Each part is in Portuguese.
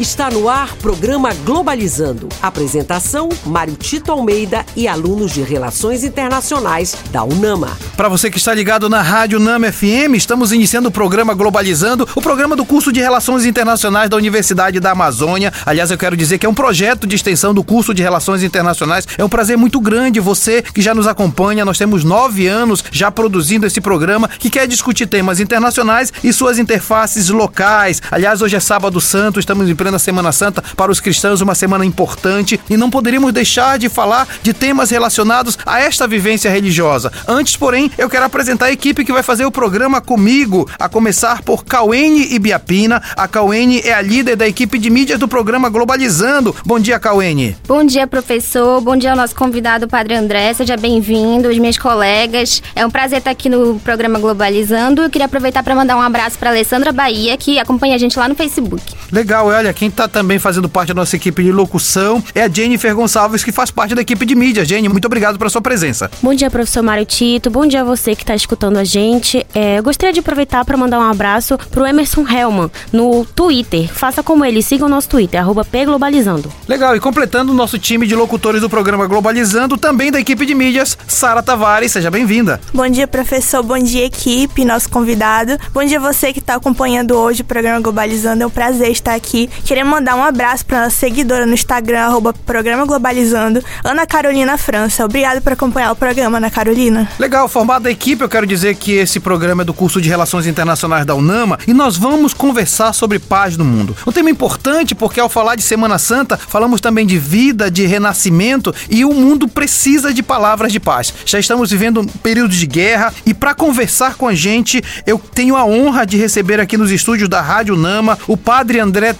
Está no ar programa Globalizando. Apresentação: Mário Tito Almeida e alunos de Relações Internacionais da UNAMA. Para você que está ligado na Rádio UNAMA FM, estamos iniciando o programa Globalizando, o programa do curso de Relações Internacionais da Universidade da Amazônia. Aliás, eu quero dizer que é um projeto de extensão do curso de Relações Internacionais. É um prazer muito grande você que já nos acompanha. Nós temos nove anos já produzindo esse programa que quer discutir temas internacionais e suas interfaces locais. Aliás, hoje é sábado santo, estamos em plena Semana Santa, para os cristãos uma semana importante e não poderíamos deixar de falar de temas relacionados a esta vivência religiosa. Antes, porém, eu quero apresentar a equipe que vai fazer o programa comigo, a começar por Cauene Ibiapina. A Cauene é a líder da equipe de mídias do programa Globalizando. Bom dia, Cauene. Bom dia, professor. Bom dia ao nosso convidado, Padre André. Seja bem-vindo, os meus colegas. É um prazer estar aqui no programa Globalizando. Eu queria aproveitar para mandar um abraço para Alessandra Bahia, que acompanha a gente lá no Facebook. Legal, olha, quem está também fazendo parte da nossa equipe de locução é a Jennifer Gonçalves, que faz parte da equipe de mídia. Jenny, muito obrigado pela sua presença. Bom dia, professor Mário Tito. Bom dia a você que está escutando a gente. É, eu gostaria de aproveitar para mandar um abraço para o Emerson Helman no Twitter. Faça como ele, siga o nosso Twitter, arroba pglobalizando. Legal, e completando o nosso time de locutores do programa Globalizando, também da equipe de mídias, Sara Tavares, seja bem-vinda. Bom dia, professor. Bom dia, equipe, nosso convidado. Bom dia você que está acompanhando hoje o programa Globalizando. É um prazer estar aqui. Queria mandar um abraço para nossa seguidora no Instagram, arroba Programa Globalizando, Ana Carolina França. Obrigado por acompanhar o programa, Ana Carolina. Legal, formado da equipe, eu quero dizer que esse programa é do curso de Relações Internacionais da UNAMA e nós vamos conversar sobre paz no mundo. Um tema importante porque ao falar de Semana Santa, falamos também de vida, de renascimento e o mundo precisa de palavras de paz. Já estamos vivendo um período de guerra e para conversar com a gente, eu tenho a honra de receber aqui nos estúdios da Rádio UNAMA o Padre André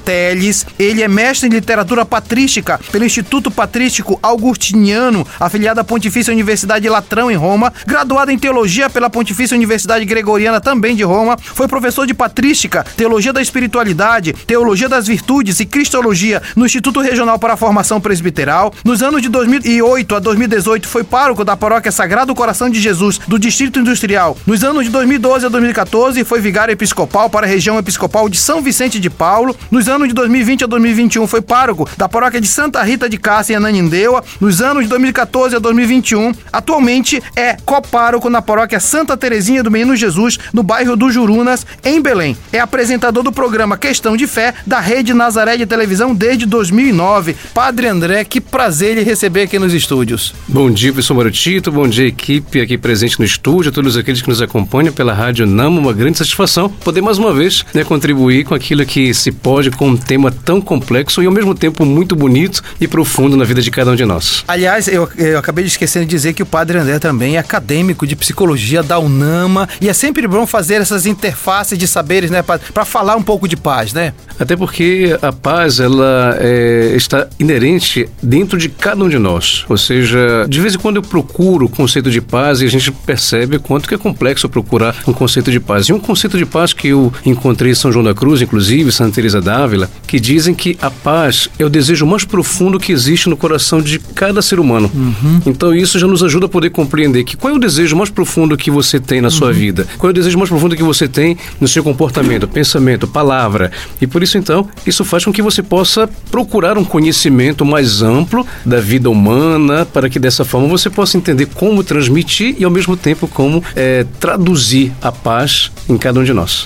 Ele é mestre em literatura patrística pelo Instituto Patrístico Augustiniano, afiliado à Pontifícia Universidade Latrão em Roma, graduado em teologia pela Pontifícia Universidade Gregoriana também de Roma, foi professor de patrística, teologia da espiritualidade, teologia das virtudes e cristologia no Instituto Regional para a Formação Presbiteral. Nos anos de 2008 a 2018 foi pároco da paróquia Sagrado Coração de Jesus do Distrito Industrial. Nos anos de 2012 a 2014 foi vigário episcopal para a região episcopal de São Vicente de Paulo. Nos anos de 2020 a 2021 foi pároco da paróquia de Santa Rita de Cássia em Ananindeua. Nos anos de 2014 a 2021, atualmente é copároco na paróquia Santa Terezinha do Menino Jesus, no bairro do Jurunas, em Belém. É apresentador do programa Questão de Fé da Rede Nazaré de Televisão desde 2009. Padre André, que prazer lhe receber aqui nos estúdios. Bom dia, professor Marotito. Bom dia, equipe aqui presente no estúdio, a todos aqueles que nos acompanham pela Rádio NAMA. Uma grande satisfação poder mais uma vez né, contribuir com aquilo que se pode um tema tão complexo e ao mesmo tempo muito bonito e profundo na vida de cada um de nós. Aliás, eu, eu acabei de esquecer de dizer que o Padre André também é acadêmico de psicologia da UNAMA e é sempre bom fazer essas interfaces de saberes, né, para falar um pouco de paz, né? Até porque a paz ela é, está inerente dentro de cada um de nós. Ou seja, de vez em quando eu procuro o conceito de paz e a gente percebe quanto que é complexo procurar um conceito de paz. E um conceito de paz que eu encontrei em São João da Cruz, inclusive, Santa Teresa d'Ávila, que dizem que a paz é o desejo mais profundo que existe no coração de cada ser humano. Uhum. Então isso já nos ajuda a poder compreender que qual é o desejo mais profundo que você tem na sua uhum. vida, qual é o desejo mais profundo que você tem no seu comportamento, pensamento, palavra. E por isso então, isso faz com que você possa procurar um conhecimento mais amplo da vida humana, para que dessa forma você possa entender como transmitir e ao mesmo tempo como é, traduzir a paz em cada um de nós.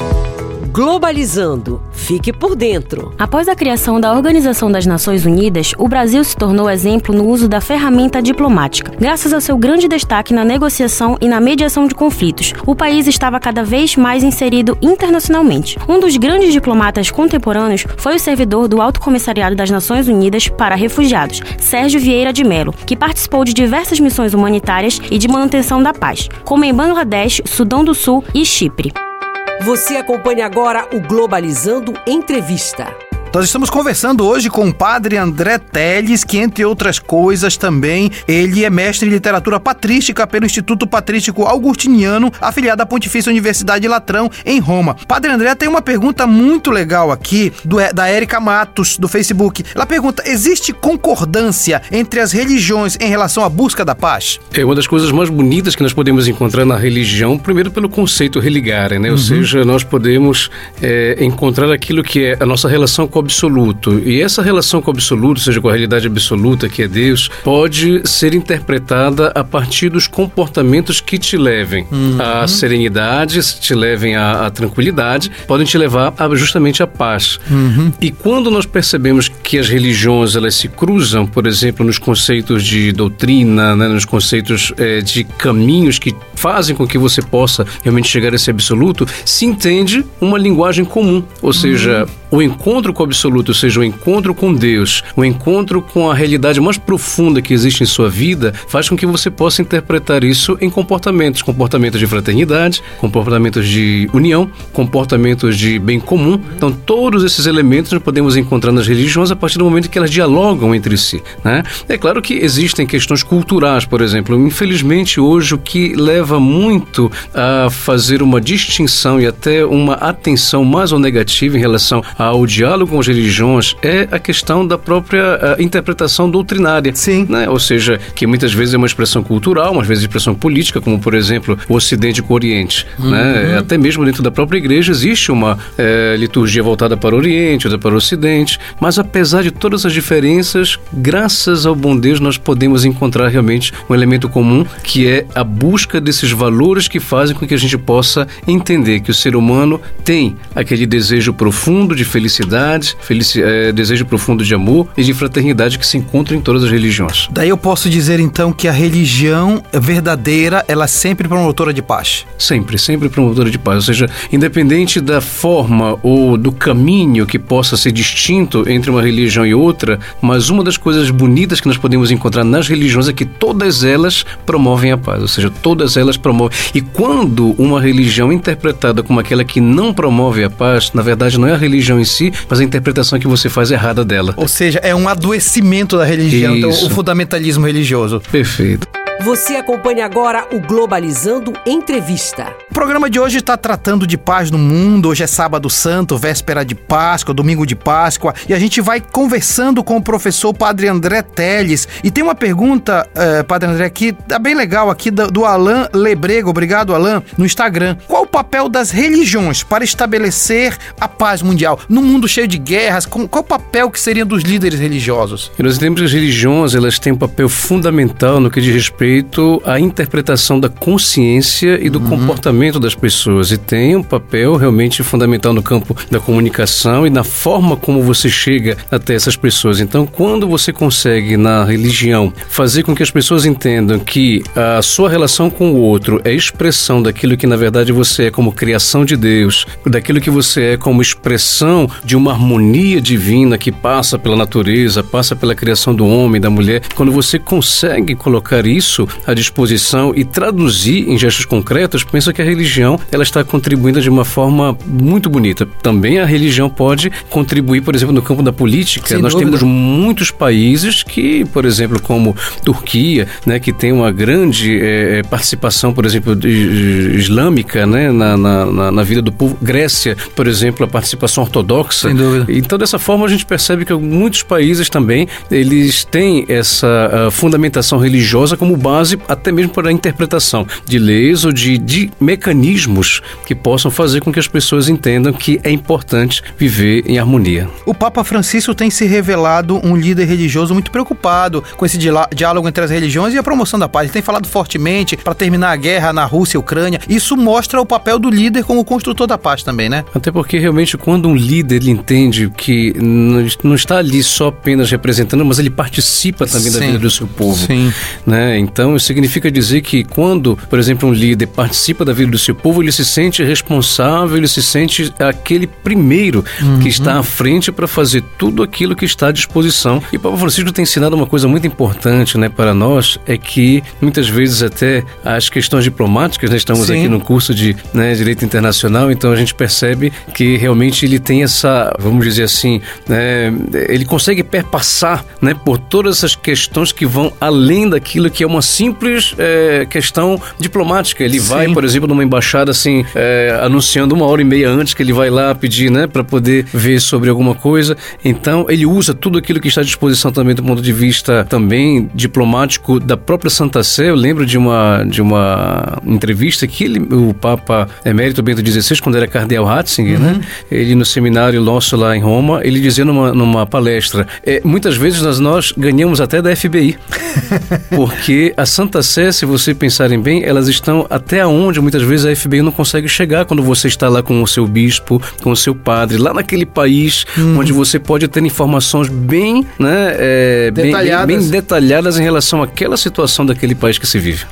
Globalizando. Fique por dentro. Após a criação da Organização das Nações Unidas, o Brasil se tornou exemplo no uso da ferramenta diplomática. Graças ao seu grande destaque na negociação e na mediação de conflitos, o país estava cada vez mais inserido internacionalmente. Um dos grandes diplomatas contemporâneos foi o servidor do Alto Comissariado das Nações Unidas para Refugiados, Sérgio Vieira de Mello, que participou de diversas missões humanitárias e de manutenção da paz, como em Bangladesh, Sudão do Sul e Chipre. Você acompanha agora o Globalizando Entrevista. Nós estamos conversando hoje com o padre André Teles, que, entre outras coisas, também ele é mestre em literatura patrística pelo Instituto Patrístico Augustiniano, afiliado à Pontifícia Universidade Latrão, em Roma. Padre André tem uma pergunta muito legal aqui do, da Érica Matos, do Facebook. Ela pergunta: existe concordância entre as religiões em relação à busca da paz? É uma das coisas mais bonitas que nós podemos encontrar na religião, primeiro pelo conceito religare, né? Uhum. Ou seja, nós podemos é, encontrar aquilo que é a nossa relação com absoluto. E essa relação com o absoluto, seja com a realidade absoluta, que é Deus, pode ser interpretada a partir dos comportamentos que te levem uhum. à serenidade, te levem à, à, tranquilidade, podem te levar a, justamente à paz. Uhum. E quando nós percebemos que as religiões elas se cruzam, por exemplo, nos conceitos de doutrina, né, nos conceitos é, de caminhos que fazem com que você possa realmente chegar a esse absoluto, se entende uma linguagem comum, ou seja, o encontro com o absoluto, ou seja, o encontro com Deus, o encontro com a realidade mais profunda que existe em sua vida, faz com que você possa interpretar isso em comportamentos, comportamentos de fraternidade, comportamentos de união, comportamentos de bem comum. Então, todos esses elementos nós podemos encontrar nas religiões a partir do momento que elas dialogam entre si. Né? É claro que existem questões culturais, por exemplo. Infelizmente, hoje o que leva muito a fazer uma distinção e até uma atenção mais ou negativa em relação ao diálogo com as religiões é a questão da própria uh, interpretação doutrinária. Sim. Né? Ou seja, que muitas vezes é uma expressão cultural, às vezes expressão política, como por exemplo o Ocidente com o Oriente. Uhum. Né? Até mesmo dentro da própria igreja existe uma é, liturgia voltada para o Oriente, outra para o Ocidente, mas apesar de todas as diferenças, graças ao bom Deus nós podemos encontrar realmente um elemento comum que é a busca desses valores que fazem com que a gente possa entender que o ser humano tem aquele desejo profundo de felicidade, felici é, desejo profundo de amor e de fraternidade que se encontra em todas as religiões. Daí eu posso dizer então que a religião verdadeira, ela é sempre promotora de paz. Sempre, sempre promotora de paz. Ou seja, independente da forma ou do caminho que possa ser distinto entre uma religião e outra, mas uma das coisas bonitas que nós podemos encontrar nas religiões é que todas elas promovem a paz. Ou seja, todas elas promovem. E quando uma religião é interpretada como aquela que não promove a paz, na verdade não é a religião em si, mas a interpretação que você faz errada dela. Ou seja, é um adoecimento da religião, então, o fundamentalismo religioso. Perfeito. Você acompanha agora o Globalizando Entrevista. O programa de hoje está tratando de paz no mundo. Hoje é sábado santo, véspera de Páscoa, domingo de Páscoa. E a gente vai conversando com o professor Padre André Teles. E tem uma pergunta, eh, Padre André, que tá bem legal aqui, do, do Alain Lebrego. Obrigado, Alain, no Instagram. Qual papel das religiões para estabelecer a paz mundial? Num mundo cheio de guerras, qual o papel que seria dos líderes religiosos? E nós entendemos que as religiões elas têm um papel fundamental no que diz respeito respeito à interpretação da consciência e do uhum. comportamento das pessoas e tem um papel realmente fundamental no campo da comunicação e na forma como você chega até essas pessoas. Então, quando você consegue na religião fazer com que as pessoas entendam que a sua relação com o outro é expressão daquilo que na verdade você é como criação de Deus, daquilo que você é como expressão de uma harmonia divina que passa pela natureza, passa pela criação do homem, da mulher, quando você consegue colocar isso à disposição e traduzir em gestos concretos, penso que a religião ela está contribuindo de uma forma muito bonita. Também a religião pode contribuir, por exemplo, no campo da política. Sem Nós dúvida. temos muitos países que, por exemplo, como Turquia, né, que tem uma grande é, participação, por exemplo, islâmica, né, na, na, na, vida do povo. Grécia, por exemplo, a participação ortodoxa. Sem dúvida. Então, dessa forma, a gente percebe que muitos países também eles têm essa fundamentação religiosa como base até mesmo para a interpretação de leis ou de, de mecanismos que possam fazer com que as pessoas entendam que é importante viver em harmonia. O Papa Francisco tem se revelado um líder religioso muito preocupado com esse diálogo entre as religiões e a promoção da paz. Ele tem falado fortemente para terminar a guerra na Rússia e Ucrânia. Isso mostra o papel do líder como construtor da paz também, né? Até porque realmente quando um líder entende que não está ali só apenas representando, mas ele participa também Sim. da vida do seu povo. Sim. Né? Então, isso significa dizer que quando, por exemplo, um líder participa da vida do seu povo, ele se sente responsável, ele se sente aquele primeiro uhum. que está à frente para fazer tudo aquilo que está à disposição. E o Papa Francisco tem ensinado uma coisa muito importante né, para nós, é que muitas vezes até as questões diplomáticas, né, estamos Sim. aqui no curso de né, Direito Internacional, então a gente percebe que realmente ele tem essa, vamos dizer assim, né, ele consegue perpassar né, por todas essas questões que vão além daquilo que é uma simples é, questão diplomática. Ele Sim. vai, por exemplo, numa embaixada assim, é, anunciando uma hora e meia antes que ele vai lá pedir, né, para poder ver sobre alguma coisa. Então, ele usa tudo aquilo que está à disposição também do ponto de vista também diplomático da própria Santa Sé. Eu lembro de uma de uma entrevista que ele, o Papa Papa Emérito Bento XVI, quando era cardeal Ratzinger, uhum. né? Ele no seminário nosso lá em Roma, ele dizia numa, numa palestra, é, muitas vezes nós, nós ganhamos até da FBI, porque a Santa Sé, se você pensarem bem, elas estão até onde muitas vezes a FBI não consegue chegar quando você está lá com o seu bispo, com o seu padre, lá naquele país uhum. onde você pode ter informações bem, né, é, detalhadas. Bem, bem, bem detalhadas em relação àquela situação daquele país que se vive.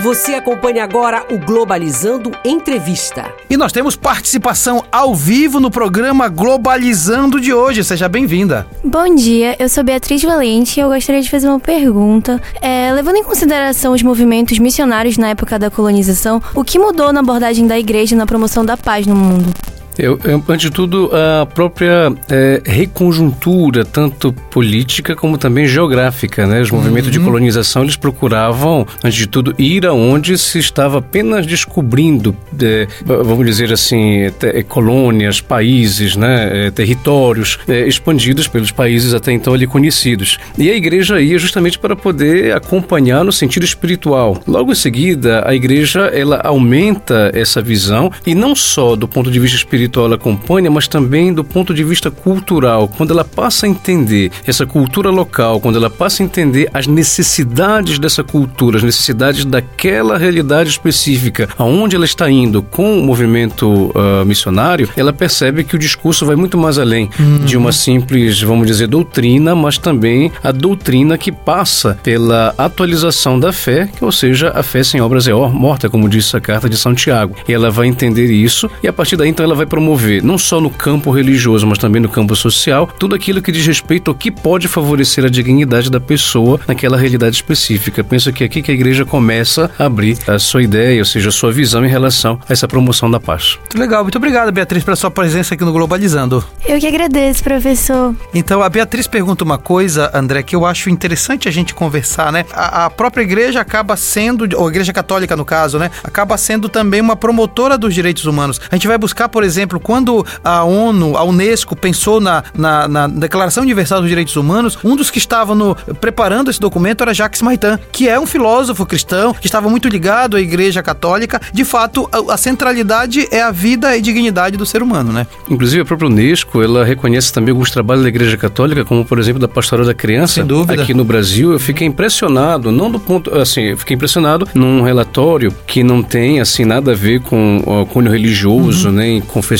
Você acompanha agora o Globalizando Entrevista. E nós temos participação ao vivo no programa Globalizando de hoje. Seja bem-vinda. Bom dia, eu sou Beatriz Valente e eu gostaria de fazer uma pergunta. É, levando em consideração os movimentos missionários na época da colonização, o que mudou na abordagem da igreja na promoção da paz no mundo? Eu, eu, antes de tudo, a própria é, reconjuntura, tanto política como também geográfica, né? Os movimentos uhum. de colonização, eles procuravam, antes de tudo, ir aonde se estava apenas descobrindo, é, vamos dizer assim, é, colônias, países, né? É, territórios é, expandidos pelos países até então ali conhecidos. E a igreja ia justamente para poder acompanhar no sentido espiritual. Logo em seguida, a igreja, ela aumenta essa visão, e não só do ponto de vista espiritual, espiritual ela acompanha, mas também do ponto de vista cultural. Quando ela passa a entender essa cultura local, quando ela passa a entender as necessidades dessa cultura, as necessidades daquela realidade específica, aonde ela está indo com o movimento uh, missionário, ela percebe que o discurso vai muito mais além uhum. de uma simples, vamos dizer, doutrina, mas também a doutrina que passa pela atualização da fé, que, ou seja, a fé sem obras é morta, como disse a carta de Santiago. E ela vai entender isso e a partir daí então ela vai promover, não só no campo religioso, mas também no campo social, tudo aquilo que diz respeito ao que pode favorecer a dignidade da pessoa naquela realidade específica. Penso que é aqui que a igreja começa a abrir a sua ideia, ou seja, a sua visão em relação a essa promoção da paz. Muito legal, muito obrigado, Beatriz, pela sua presença aqui no Globalizando. Eu que agradeço, professor. Então, a Beatriz pergunta uma coisa, André, que eu acho interessante a gente conversar, né? A, a própria igreja acaba sendo, ou a igreja católica no caso, né? Acaba sendo também uma promotora dos direitos humanos. A gente vai buscar, por exemplo, exemplo, quando a ONU, a Unesco pensou na, na, na Declaração Universal dos Direitos Humanos, um dos que estava no, preparando esse documento era Jacques Maritain, que é um filósofo cristão, que estava muito ligado à Igreja Católica. De fato, a, a centralidade é a vida e dignidade do ser humano, né? Inclusive, a própria Unesco, ela reconhece também alguns trabalhos da Igreja Católica, como, por exemplo, da Pastoral da Criança. Aqui no Brasil, eu fiquei impressionado, não do ponto, assim, eu fiquei impressionado num relatório que não tem, assim, nada a ver com o cunho religioso, uhum. nem confessional,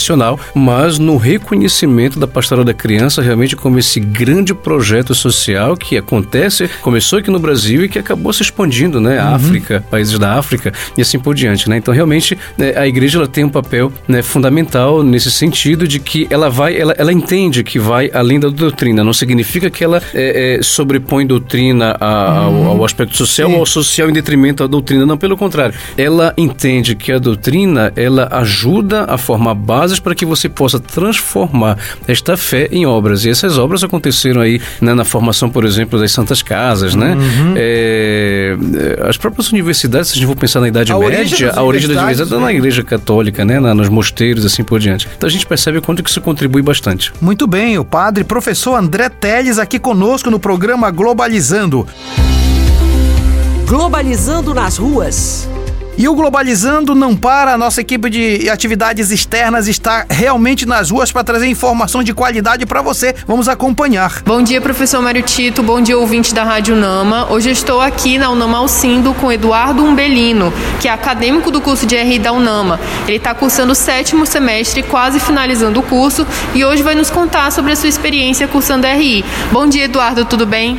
mas no reconhecimento da pastoral da criança realmente como esse grande projeto social que acontece, começou aqui no Brasil e que acabou se expandindo, né? Uhum. África, países da África e assim por diante, né? Então realmente né, a igreja ela tem um papel né, fundamental nesse sentido de que ela vai, ela, ela entende que vai além da doutrina, não significa que ela é, é, sobrepõe doutrina a, ao, ao, aspecto social Sim. ou ao social em detrimento da doutrina, não, pelo contrário, ela entende que a doutrina ela ajuda a formar bases para que você possa transformar esta fé em obras. E essas obras aconteceram aí né, na formação, por exemplo, das Santas Casas, né? Uhum. É, as próprias universidades, se a gente for pensar na Idade a Média, origem a origem das universidades é na Igreja Católica, né? Na, nos mosteiros, assim por diante. Então a gente percebe o quanto que isso contribui bastante. Muito bem, o padre professor André Teles aqui conosco no programa Globalizando. Globalizando nas ruas. E o Globalizando não para, a nossa equipe de atividades externas está realmente nas ruas para trazer informações de qualidade para você. Vamos acompanhar. Bom dia, professor Mário Tito, bom dia, ouvinte da Rádio Nama. Hoje eu estou aqui na Unama Alcindo com Eduardo Umbelino, que é acadêmico do curso de RI da Unama. Ele está cursando o sétimo semestre, quase finalizando o curso, e hoje vai nos contar sobre a sua experiência cursando RI. Bom dia, Eduardo, tudo bem?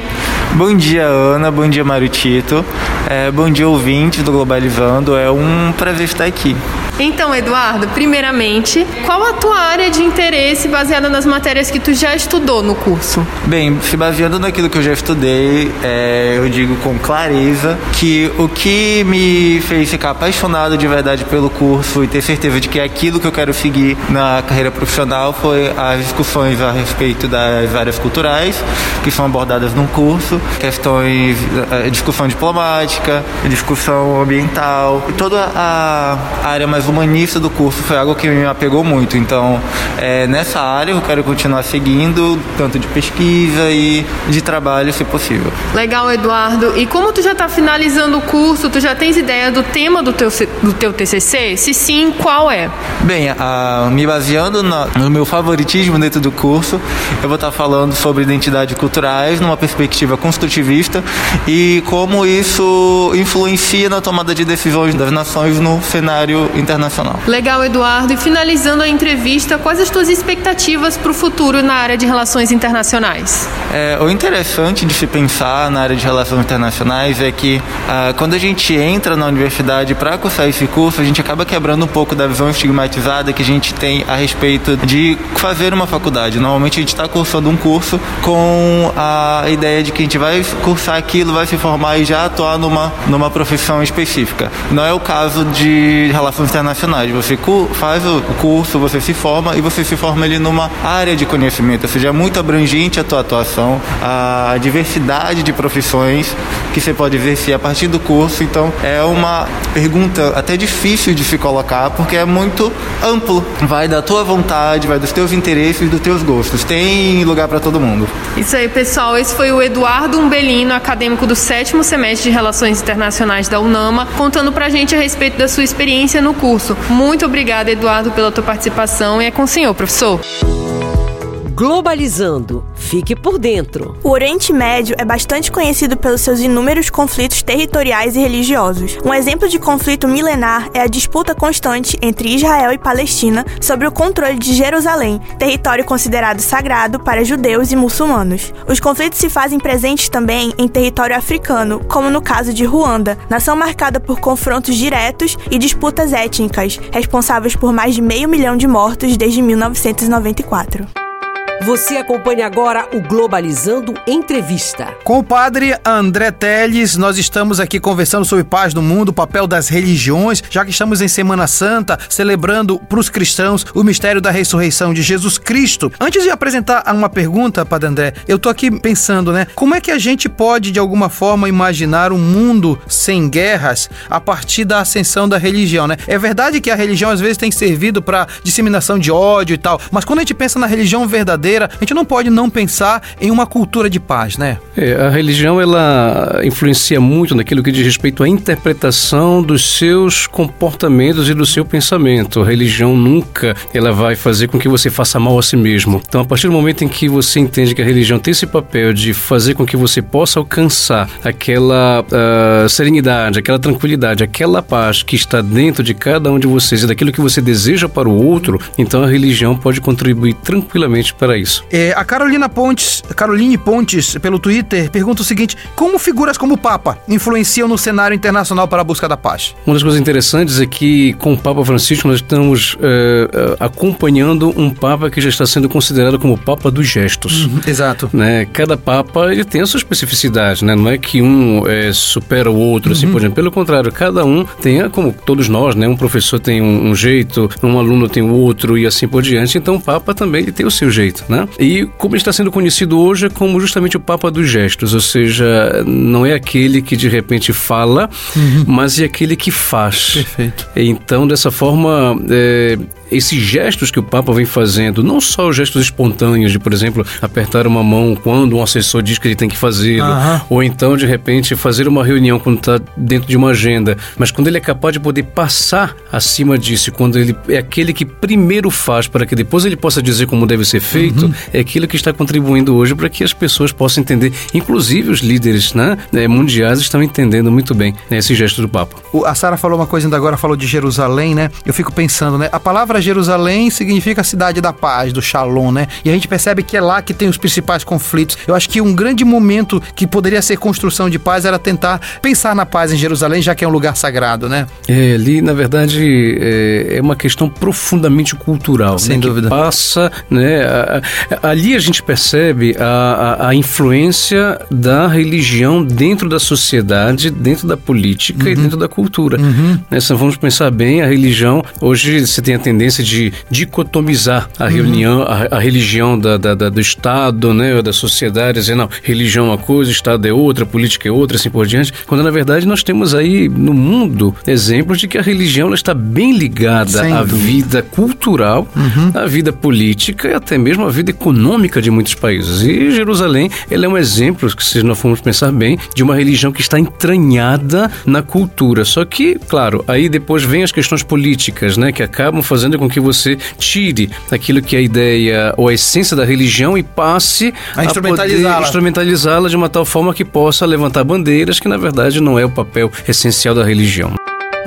Bom dia, Ana. Bom dia, Mário Tito. É, bom dia, ouvintes do Globalizando. É um prazer estar aqui. Então, Eduardo, primeiramente, qual a tua área de interesse baseada nas matérias que tu já estudou no curso? Bem, se baseando naquilo que eu já estudei, é, eu digo com clareza que o que me fez ficar apaixonado de verdade pelo curso e ter certeza de que é aquilo que eu quero seguir na carreira profissional foi as discussões a respeito das áreas culturais que são abordadas no curso, questões, é, discussão diplomática, discussão ambiental, toda a área mais humanista do curso foi algo que me apegou muito. Então, é, nessa área eu quero continuar seguindo, tanto de pesquisa e de trabalho, se possível. Legal, Eduardo. E como tu já está finalizando o curso, tu já tens ideia do tema do teu, do teu TCC? Se sim, qual é? Bem, a, me baseando na, no meu favoritismo dentro do curso, eu vou estar falando sobre identidades culturais numa perspectiva construtivista e como isso influencia na tomada de decisões das nações no cenário internacional. Legal, Eduardo. E finalizando a entrevista, quais as tuas expectativas para o futuro na área de relações internacionais? É, o interessante de se pensar na área de relações internacionais é que ah, quando a gente entra na universidade para cursar esse curso, a gente acaba quebrando um pouco da visão estigmatizada que a gente tem a respeito de fazer uma faculdade. Normalmente a gente está cursando um curso com a ideia de que a gente vai cursar aquilo, vai se formar e já atuar numa, numa profissão específica. Não é o caso de relações internacionais. Você faz o curso, você se forma e você se forma ali numa área de conhecimento, ou seja, é muito abrangente a tua atuação, a diversidade de profissões que você pode exercer a partir do curso. Então, é uma pergunta até difícil de se colocar, porque é muito amplo. Vai da tua vontade, vai dos teus interesses dos teus gostos. Tem lugar para todo mundo. Isso aí, pessoal. Esse foi o Eduardo Umbelino, acadêmico do sétimo semestre de Relações Internacionais da UNAMA, contando pra gente a respeito da sua experiência no curso. Muito obrigada, Eduardo, pela tua participação e é com o senhor, professor. Globalizando. Fique por dentro. O Oriente Médio é bastante conhecido pelos seus inúmeros conflitos territoriais e religiosos. Um exemplo de conflito milenar é a disputa constante entre Israel e Palestina sobre o controle de Jerusalém, território considerado sagrado para judeus e muçulmanos. Os conflitos se fazem presentes também em território africano, como no caso de Ruanda, nação marcada por confrontos diretos e disputas étnicas, responsáveis por mais de meio milhão de mortos desde 1994. Você acompanha agora o Globalizando Entrevista. Com o padre André Teles, nós estamos aqui conversando sobre paz no mundo, o papel das religiões, já que estamos em Semana Santa, celebrando para os cristãos o mistério da ressurreição de Jesus Cristo. Antes de apresentar uma pergunta, padre André, eu tô aqui pensando, né? Como é que a gente pode, de alguma forma, imaginar um mundo sem guerras a partir da ascensão da religião, né? É verdade que a religião às vezes tem servido para disseminação de ódio e tal, mas quando a gente pensa na religião verdadeira, verdadeira, a gente não pode não pensar em uma cultura de paz, né? É, a religião ela influencia muito naquilo que diz respeito à interpretação dos seus comportamentos e do seu pensamento. A religião nunca ela vai fazer com que você faça mal a si mesmo. Então, a partir do momento em que você entende que a religião tem esse papel de fazer com que você possa alcançar aquela uh, serenidade, aquela tranquilidade, aquela paz que está dentro de cada um de vocês e daquilo que você deseja para o outro, então a religião pode contribuir tranquilamente para isso. É, a Carolina Pontes, Caroline Pontes, pelo Twitter, pergunta o seguinte: como figuras como o Papa influenciam no cenário internacional para a busca da paz? Uma das coisas interessantes é que com o Papa Francisco nós estamos é, acompanhando um Papa que já está sendo considerado como o Papa dos gestos. Uhum, exato. Né? Cada Papa ele tem a sua especificidade, né? Não é que um é, supera o outro, assim uhum. assim por exemplo. Pelo contrário, cada um tem, como todos nós, né? Um professor tem um, um jeito, um aluno tem o outro e assim por diante. Então o Papa também ele tem o seu jeito né? E como está sendo conhecido hoje é como justamente o Papa dos gestos, ou seja, não é aquele que de repente fala, uhum. mas é aquele que faz. Perfeito. Então, dessa forma, é, esses gestos que o Papa vem fazendo, não só os gestos espontâneos de, por exemplo, apertar uma mão quando um assessor diz que ele tem que fazê-lo, uhum. ou então, de repente, fazer uma reunião quando está dentro de uma agenda, mas quando ele é capaz de poder passar acima disso, quando ele é aquele que primeiro faz para que depois ele possa dizer como deve ser feito, uhum. é aquilo que está contribuindo hoje para que as pessoas possam entender, inclusive os líderes né, eh, mundiais estão entendendo muito bem né, esse gesto do Papa. O, a Sara falou uma coisa ainda agora, falou de Jerusalém, né? Eu fico pensando, né? A palavra Jerusalém significa a cidade da paz, do Shalom, né? E a gente percebe que é lá que tem os principais conflitos. Eu acho que um grande momento que poderia ser construção de paz era tentar pensar na paz em Jerusalém, já que é um lugar sagrado, né? É, ali, na verdade, é, é uma questão profundamente cultural. Sem né? dúvida. Que passa, né? A, a, ali a gente percebe a, a, a, influência da religião dentro da sociedade, dentro da política uhum. e dentro da cultura. Uhum. Né? Se vamos pensar bem, a religião, hoje você tem a tendência tendência de dicotomizar a, reunião, a, a religião da, da, da, do Estado, né, da sociedade, dizer, não, religião é uma coisa, Estado é outra, política é outra, assim por diante, quando na verdade nós temos aí no mundo exemplos de que a religião está bem ligada à vida cultural, uhum. à vida política e até mesmo à vida econômica de muitos países. E Jerusalém, ela é um exemplo, se nós formos pensar bem, de uma religião que está entranhada na cultura. Só que, claro, aí depois vem as questões políticas, né, que acabam fazendo com que você tire aquilo que é a ideia ou a essência da religião e passe a, a instrumentalizá-la instrumentalizá de uma tal forma que possa levantar bandeiras que na verdade não é o papel essencial da religião.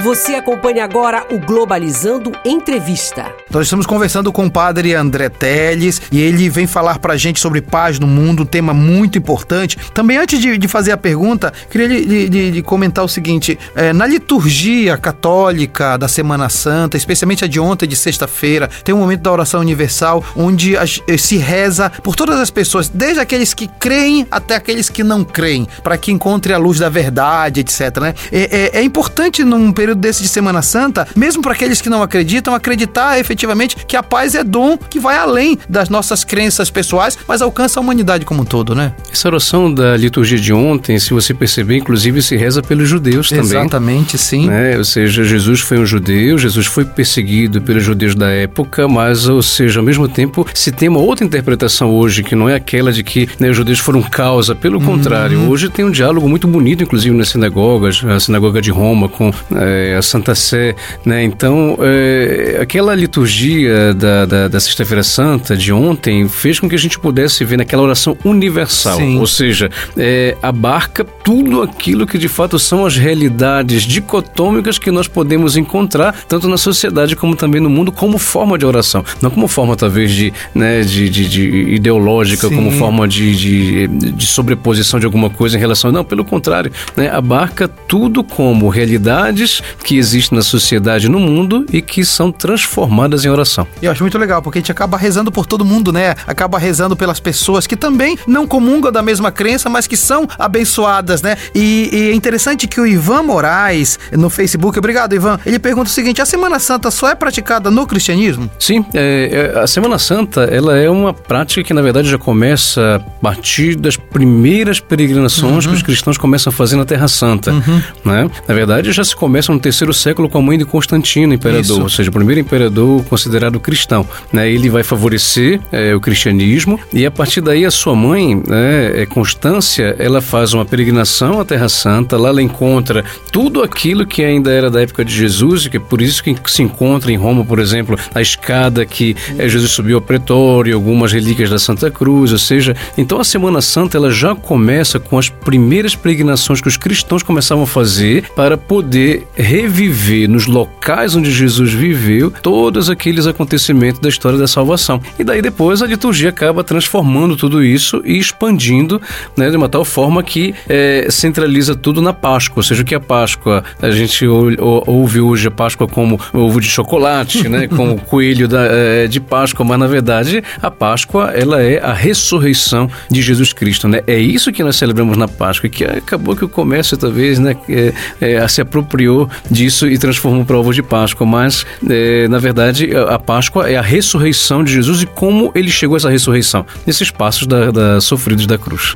Você acompanha agora o Globalizando Entrevista. Nós estamos conversando com o padre André Teles e ele vem falar pra gente sobre paz no mundo, um tema muito importante. Também, antes de, de fazer a pergunta, queria lhe, de, de comentar o seguinte: é, na liturgia católica da Semana Santa, especialmente a de ontem, de sexta-feira, tem um momento da oração universal onde a, eh, se reza por todas as pessoas, desde aqueles que creem até aqueles que não creem, para que encontre a luz da verdade, etc. Né? É, é, é importante num período desse de Semana Santa, mesmo para aqueles que não acreditam, acreditar efetivamente que a paz é dom que vai além das nossas crenças pessoais, mas alcança a humanidade como um todo, né? Essa oração da liturgia de ontem, se você perceber, inclusive se reza pelos judeus também. Exatamente, sim. Né? Ou seja, Jesus foi um judeu, Jesus foi perseguido pelos judeus da época, mas, ou seja, ao mesmo tempo, se tem uma outra interpretação hoje, que não é aquela de que né, os judeus foram causa, pelo uhum. contrário, hoje tem um diálogo muito bonito, inclusive nas sinagogas, a sinagoga de Roma com é, é, a Santa Sé, né? Então, é, aquela liturgia da, da, da Sexta-feira Santa de ontem fez com que a gente pudesse ver naquela oração universal, Sim. ou seja, é, abarca tudo aquilo que de fato são as realidades dicotômicas que nós podemos encontrar tanto na sociedade como também no mundo como forma de oração, não como forma talvez de, né, de, de, de ideológica, Sim. como forma de, de, de, sobreposição de alguma coisa em relação, não, pelo contrário, né, abarca tudo como realidades que existem na sociedade no mundo e que são transformadas em oração. Eu acho muito legal, porque a gente acaba rezando por todo mundo, né? Acaba rezando pelas pessoas que também não comungam da mesma crença, mas que são abençoadas, né? E, e é interessante que o Ivan Moraes, no Facebook, obrigado, Ivan, ele pergunta o seguinte: a Semana Santa só é praticada no cristianismo? Sim, é, é, a Semana Santa ela é uma prática que na verdade já começa a partir das primeiras peregrinações uhum. que os cristãos começam a fazer na Terra Santa, uhum. né? Na verdade já se começa no terceiro século com a mãe de Constantino, imperador, Isso. ou seja, o primeiro imperador considerado cristão. Né? Ele vai favorecer é, o cristianismo e a partir daí a sua mãe, né, é, Constância, ela faz uma peregrinação à Terra Santa, lá ela encontra tudo aquilo que ainda era da época de Jesus, que é por isso que se encontra em Roma, por exemplo, a escada que é, Jesus subiu ao pretório, algumas relíquias da Santa Cruz, ou seja, então a Semana Santa ela já começa com as primeiras peregrinações que os cristãos começavam a fazer para poder reviver nos locais onde Jesus viveu todos aqueles acontecimentos da história da salvação. E daí depois a liturgia acaba transformando tudo isso e expandindo né, de uma tal forma que é, centraliza tudo na Páscoa. Ou seja, o que é a Páscoa? A gente ouve hoje a Páscoa como ovo de chocolate, né, como coelho da, é, de Páscoa, mas na verdade a Páscoa ela é a ressurreição de Jesus Cristo. Né? É isso que nós celebramos na Páscoa, que acabou que o comércio talvez né, é, é se apropriou disso e transformou para ovo de Páscoa. Mas, é, na verdade, a Páscoa é a ressurreição de Jesus e como ele chegou a essa ressurreição, nesses passos da, da sofridos da cruz.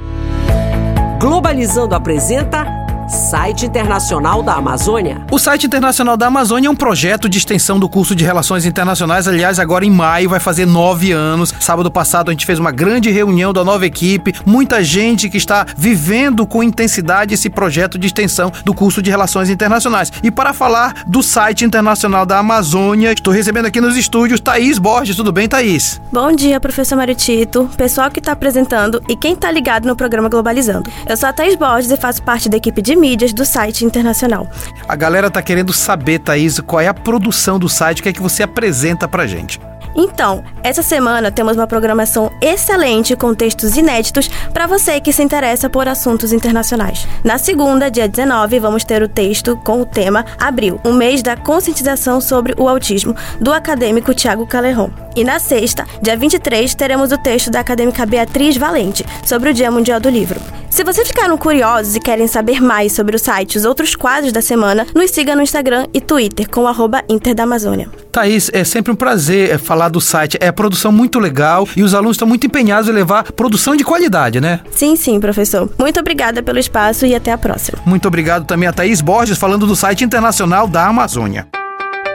Globalizando apresenta Site Internacional da Amazônia. O Site Internacional da Amazônia é um projeto de extensão do curso de Relações Internacionais. Aliás, agora em maio vai fazer nove anos. Sábado passado a gente fez uma grande reunião da nova equipe. Muita gente que está vivendo com intensidade esse projeto de extensão do curso de Relações Internacionais. E para falar do Site Internacional da Amazônia, estou recebendo aqui nos estúdios Thaís Borges. Tudo bem, Thaís? Bom dia, professor Mário Tito, pessoal que está apresentando e quem está ligado no programa Globalizando. Eu sou a Thaís Borges e faço parte da equipe de mídias do site internacional. A galera tá querendo saber, Thaís, qual é a produção do site, o que é que você apresenta pra gente. Então, essa semana temos uma programação excelente com textos inéditos para você que se interessa por assuntos internacionais. Na segunda, dia 19, vamos ter o texto com o tema Abril, o mês da conscientização sobre o autismo, do acadêmico Tiago Caleron. E na sexta, dia 23, teremos o texto da acadêmica Beatriz Valente, sobre o Dia Mundial do Livro. Se vocês ficaram curiosos e querem saber mais sobre o site e os outros quadros da semana, nos siga no Instagram e Twitter com arroba Inter da Amazônia. Thaís, é sempre um prazer é, falar do site. É produção muito legal e os alunos estão muito empenhados em levar produção de qualidade, né? Sim, sim, professor. Muito obrigada pelo espaço e até a próxima. Muito obrigado também a Thaís Borges falando do site internacional da Amazônia.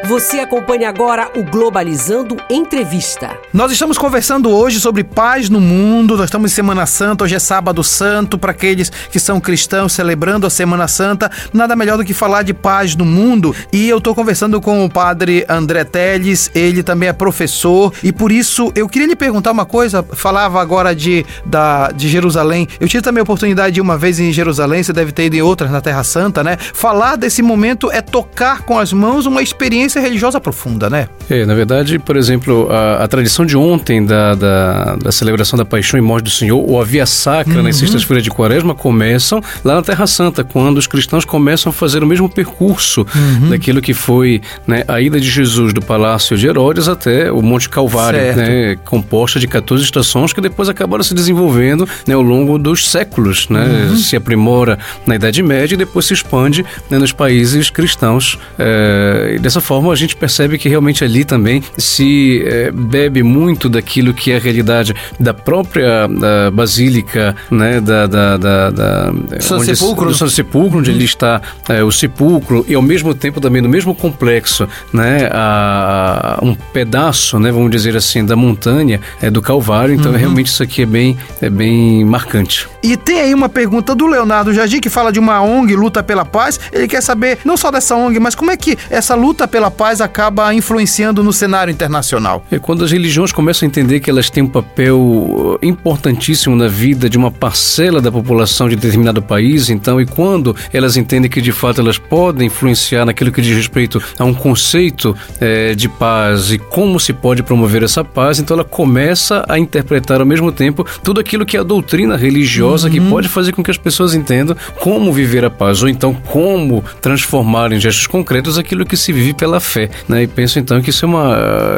Você acompanha agora o Globalizando Entrevista. Nós estamos conversando hoje sobre paz no mundo. Nós estamos em Semana Santa, hoje é sábado santo para aqueles que são cristãos celebrando a Semana Santa. Nada melhor do que falar de paz no mundo. E eu estou conversando com o padre André Teles, ele também é professor e por isso eu queria lhe perguntar uma coisa. Falava agora de, da, de Jerusalém. Eu tive também a oportunidade de uma vez em Jerusalém, você deve ter ido em outras na Terra Santa, né? Falar desse momento é tocar com as mãos uma experiência experiência religiosa profunda, né? É, na verdade, por exemplo, a, a tradição de ontem da, da, da, celebração da paixão e morte do Senhor, ou a via sacra uhum. nas sextas-feiras de quaresma, começam lá na Terra Santa, quando os cristãos começam a fazer o mesmo percurso uhum. daquilo que foi né, a ida de Jesus do Palácio de Herodes até o Monte Calvário, né, composta de 14 estações que depois acabaram se desenvolvendo né, ao longo dos séculos, né, uhum. se aprimora na Idade Média e depois se expande né, nos países cristãos. É, e dessa forma, forma, a gente percebe que realmente ali também se é, bebe muito daquilo que é a realidade da própria da basílica, né, da, da, da, da Santo Sepulcro, do Santo Sepulcro, onde ali está é, o sepulcro e ao mesmo tempo também no mesmo complexo, né, a, a um pedaço, né, vamos dizer assim, da montanha é, do Calvário. Então, uhum. realmente isso aqui é bem é bem marcante. E tem aí uma pergunta do Leonardo Jardim que fala de uma ONG luta pela paz. Ele quer saber não só dessa ONG, mas como é que essa luta pela paz acaba influenciando no cenário internacional? É quando as religiões começam a entender que elas têm um papel uh, importantíssimo na vida de uma parcela da população de determinado país, então, e quando elas entendem que de fato elas podem influenciar naquilo que diz respeito a um conceito é, de paz e como se pode promover essa paz, então ela começa a interpretar ao mesmo tempo tudo aquilo que é a doutrina religiosa uhum. que pode fazer com que as pessoas entendam como viver a paz, ou então como transformar em gestos concretos aquilo que se vive pela fé. Né? E penso então que isso é uma,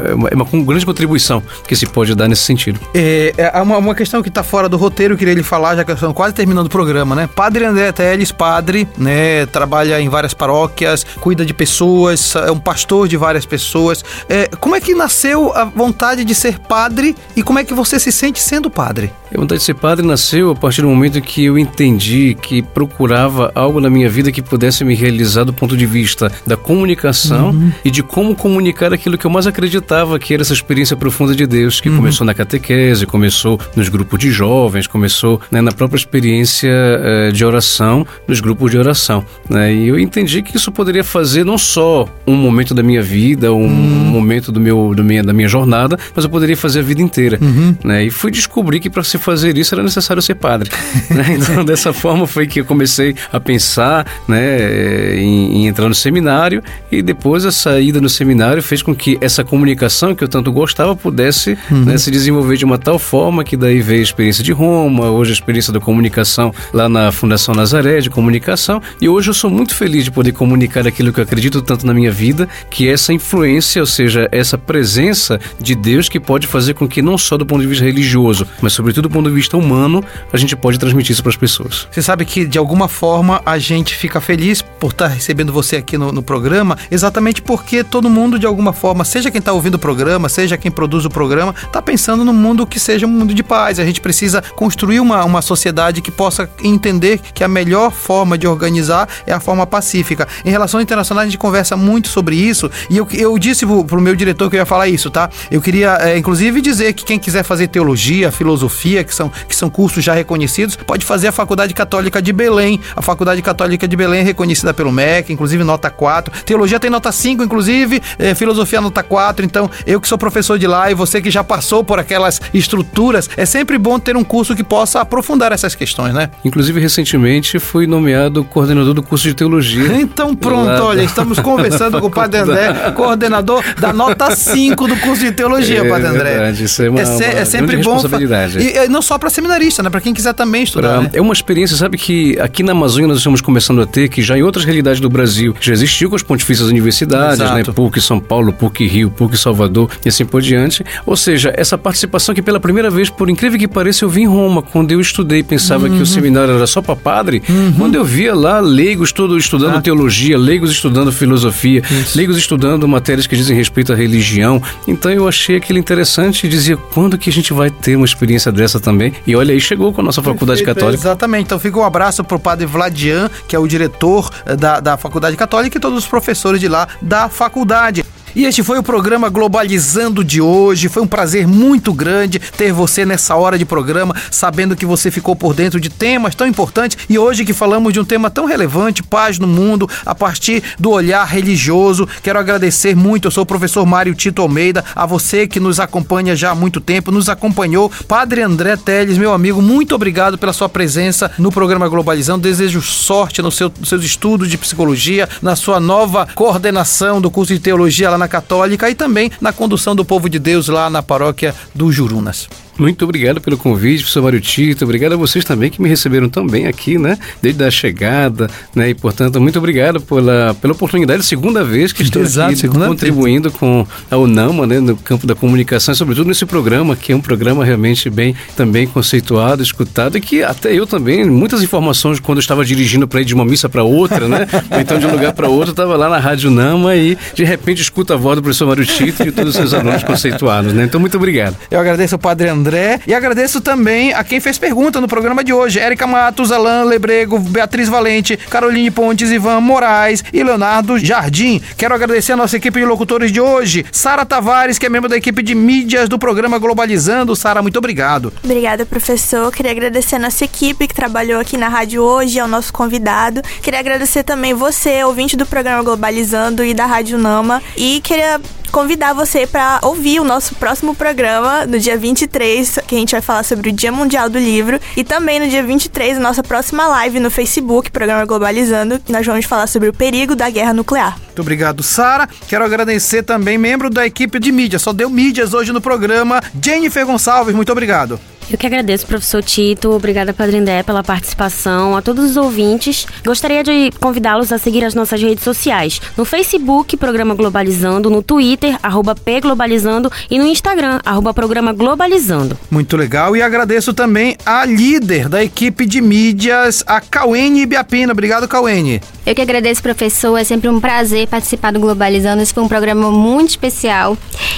é uma, é uma grande contribuição que se pode dar nesse sentido. É, é uma, uma questão que está fora do roteiro, eu queria lhe falar, já que estamos quase terminando o programa, né? Padre André Teles, padre, né? Trabalha em várias paróquias, cuida de pessoas, é um pastor de várias pessoas. É, como é que nasceu a vontade de ser padre e como é que você se sente sendo padre? A vontade de ser padre nasceu a partir do momento que eu entendi que procurava algo na minha vida que pudesse me realizar do ponto de vista da comunicação uhum e de como comunicar aquilo que eu mais acreditava que era essa experiência profunda de Deus, que uhum. começou na catequese, começou nos grupos de jovens, começou né, na própria experiência uh, de oração, nos grupos de oração. Né? E eu entendi que isso poderia fazer não só um momento da minha vida, um uhum. momento do meu, do minha, da minha jornada, mas eu poderia fazer a vida inteira. Uhum. Né? E fui descobrir que para se fazer isso era necessário ser padre. né? Então, dessa forma foi que eu comecei a pensar né, em, em entrar no seminário e depois ida no seminário fez com que essa comunicação que eu tanto gostava pudesse uhum. né, se desenvolver de uma tal forma que daí veio a experiência de Roma, hoje a experiência da comunicação lá na Fundação Nazaré de comunicação e hoje eu sou muito feliz de poder comunicar aquilo que eu acredito tanto na minha vida, que é essa influência, ou seja, essa presença de Deus que pode fazer com que não só do ponto de vista religioso, mas sobretudo do ponto de vista humano, a gente pode transmitir isso para as pessoas. Você sabe que de alguma forma a gente fica feliz por estar recebendo você aqui no, no programa, exatamente porque todo mundo, de alguma forma, seja quem está ouvindo o programa, seja quem produz o programa, está pensando num mundo que seja um mundo de paz. A gente precisa construir uma, uma sociedade que possa entender que a melhor forma de organizar é a forma pacífica. Em relações internacionais, a gente conversa muito sobre isso e eu, eu disse para o meu diretor que eu ia falar isso, tá? Eu queria, é, inclusive, dizer que quem quiser fazer teologia, filosofia, que são, que são cursos já reconhecidos, pode fazer a Faculdade Católica de Belém. A Faculdade Católica de Belém é reconhecida pelo MEC, inclusive nota 4. Teologia tem nota 5, inclusive, é, filosofia nota 4. Então, eu que sou professor de lá e você que já passou por aquelas estruturas, é sempre bom ter um curso que possa aprofundar essas questões, né? Inclusive, recentemente fui nomeado coordenador do curso de teologia. Então, pronto, lá olha, estamos conversando com o Padre André, coordenador da nota 5 do curso de teologia, é, Padre André. Verdade, isso é uma, é, se, uma é sempre bom. E E não só para seminarista, né? Para quem quiser também estudar. Pra, né? É uma experiência, sabe, que aqui na Amazônia nós estamos começando a ter, que já em outras realidades do Brasil já existiu com as pontifícias universidades, né? Exato. né? PUC São Paulo, PUC Rio, PUC Salvador e assim por diante. Ou seja, essa participação que pela primeira vez, por incrível que pareça, eu vi em Roma, quando eu estudei, pensava uhum. que o uhum. seminário era só para padre, uhum. quando eu via lá leigos todo estudando ah. teologia, leigos estudando filosofia, Isso. leigos estudando matérias que dizem respeito à religião. Então eu achei aquilo interessante e dizia, quando que a gente vai ter uma experiência dessa também? E olha aí, chegou com a nossa faculdade Perfeito, católica. Exatamente. Então fica um abraço pro padre Vladian, que é o diretor eh, da, da faculdade católica e todos os professores de lá da faculdade. E este foi o programa Globalizando de hoje. Foi um prazer muito grande ter você nessa hora de programa, sabendo que você ficou por dentro de temas tão importantes e hoje que falamos de um tema tão relevante, paz no mundo, a partir do olhar religioso. Quero agradecer muito. Eu sou o professor Mário Tito Almeida, a você que nos acompanha já há muito tempo, nos acompanhou. Padre André Teles, meu amigo, muito obrigado pela sua presença no programa Globalizando. Desejo sorte no seu, nos seus estudos de psicologia, na sua nova coordenação do curso de teologia lá na Católica e também na condução do povo de Deus lá na paróquia do Jurunas. Muito obrigado pelo convite, professor Mário Tito. Obrigado a vocês também que me receberam tão bem aqui, né? Desde a chegada, né? E, portanto, muito obrigado pela, pela oportunidade, segunda vez que estou Exato, aqui contribuindo vez. com a UNAMA, né? No campo da comunicação, sobretudo nesse programa, que é um programa realmente bem também conceituado, escutado, e que até eu também, muitas informações quando eu estava dirigindo para ir de uma missa para outra, né? Ou então de um lugar para outro, estava lá na Rádio UNAMA e de repente escuta a voz do professor Mário Tito e todos os seus alunos conceituados, né? Então, muito obrigado. Eu agradeço ao Padre André André. E agradeço também a quem fez pergunta no programa de hoje: Érica Matos, Alain Lebrego, Beatriz Valente, Caroline Pontes, Ivan Moraes e Leonardo Jardim. Quero agradecer a nossa equipe de locutores de hoje, Sara Tavares, que é membro da equipe de mídias do programa Globalizando. Sara, muito obrigado. Obrigada, professor. Queria agradecer a nossa equipe que trabalhou aqui na rádio hoje, ao nosso convidado. Queria agradecer também você, ouvinte do programa Globalizando e da Rádio Nama. E queria convidar você para ouvir o nosso próximo programa no dia 23, que a gente vai falar sobre o Dia Mundial do Livro, e também no dia 23, a nossa próxima live no Facebook, programa Globalizando, que nós vamos falar sobre o perigo da guerra nuclear. Muito obrigado, Sara. Quero agradecer também membro da equipe de mídia, só deu mídias hoje no programa, Jennifer Gonçalves. Muito obrigado. Eu que agradeço, professor Tito. Obrigada, Padre pela participação. A todos os ouvintes, gostaria de convidá-los a seguir as nossas redes sociais. No Facebook, Programa Globalizando, no Twitter, arroba Pglobalizando e no Instagram, arroba Programa Globalizando. Muito legal. E agradeço também a líder da equipe de mídias, a Cauene Biapina. Obrigado, Cauene. Eu que agradeço, professor. É sempre um prazer participar do Globalizando. Esse foi um programa muito especial.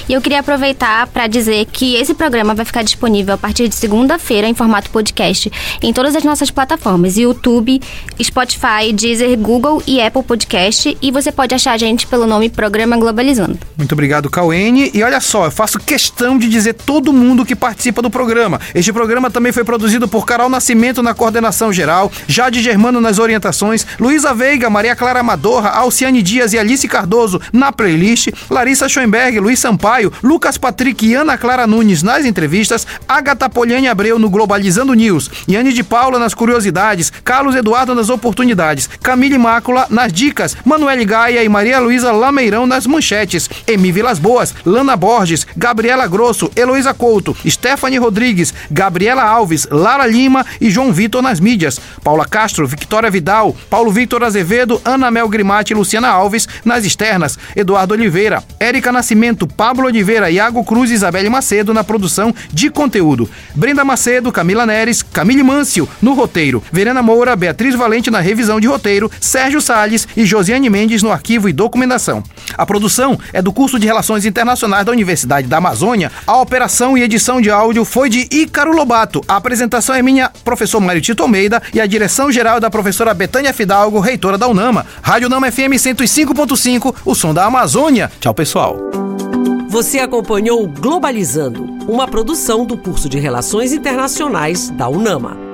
E eu queria aproveitar para dizer que esse programa vai ficar disponível a partir de segunda-feira em formato podcast em todas as nossas plataformas: YouTube, Spotify, Deezer, Google e Apple Podcast. E você pode achar a gente pelo nome Programa Globalizando. Muito obrigado, Cauene. E olha só, eu faço questão de dizer todo mundo que participa do programa. Este programa também foi produzido por Carol Nascimento na coordenação geral, Jade Germano nas orientações, Luísa Veiga, Maria Clara Amadorra, Alciane Dias e Alice Cardoso na playlist, Larissa Schoenberg, Luiz Sampaio, Lucas Patrick e Ana Clara Nunes nas entrevistas, Agatha Poli Poliane Abreu no Globalizando News, Yane de Paula nas curiosidades, Carlos Eduardo nas oportunidades, Camille Mácula nas dicas, Manuel Gaia e Maria Luísa Lameirão nas manchetes, Emi Vilas Boas, Lana Borges, Gabriela Grosso, Heloísa Couto, Stephanie Rodrigues, Gabriela Alves, Lara Lima e João Vitor nas mídias, Paula Castro, Victoria Vidal, Paulo Victor Azevedo, Ana Mel Grimati e Luciana Alves nas externas, Eduardo Oliveira, Érica Nascimento, Pablo Oliveira, Iago Cruz e Isabelle Macedo na produção de conteúdo. Brenda Macedo, Camila Neres, Camille Mâncio no roteiro, Verena Moura, Beatriz Valente na revisão de roteiro, Sérgio Salles e Josiane Mendes no arquivo e documentação. A produção é do curso de Relações Internacionais da Universidade da Amazônia. A operação e edição de áudio foi de Ícaro Lobato. A apresentação é minha, professor Mário Tito Almeida, e a direção geral é da professora Betânia Fidalgo, reitora da UNAMA. Rádio UNAMA FM 105.5, o som da Amazônia. Tchau, pessoal. Você acompanhou Globalizando, uma produção do curso de Relações Internacionais da UNAMA.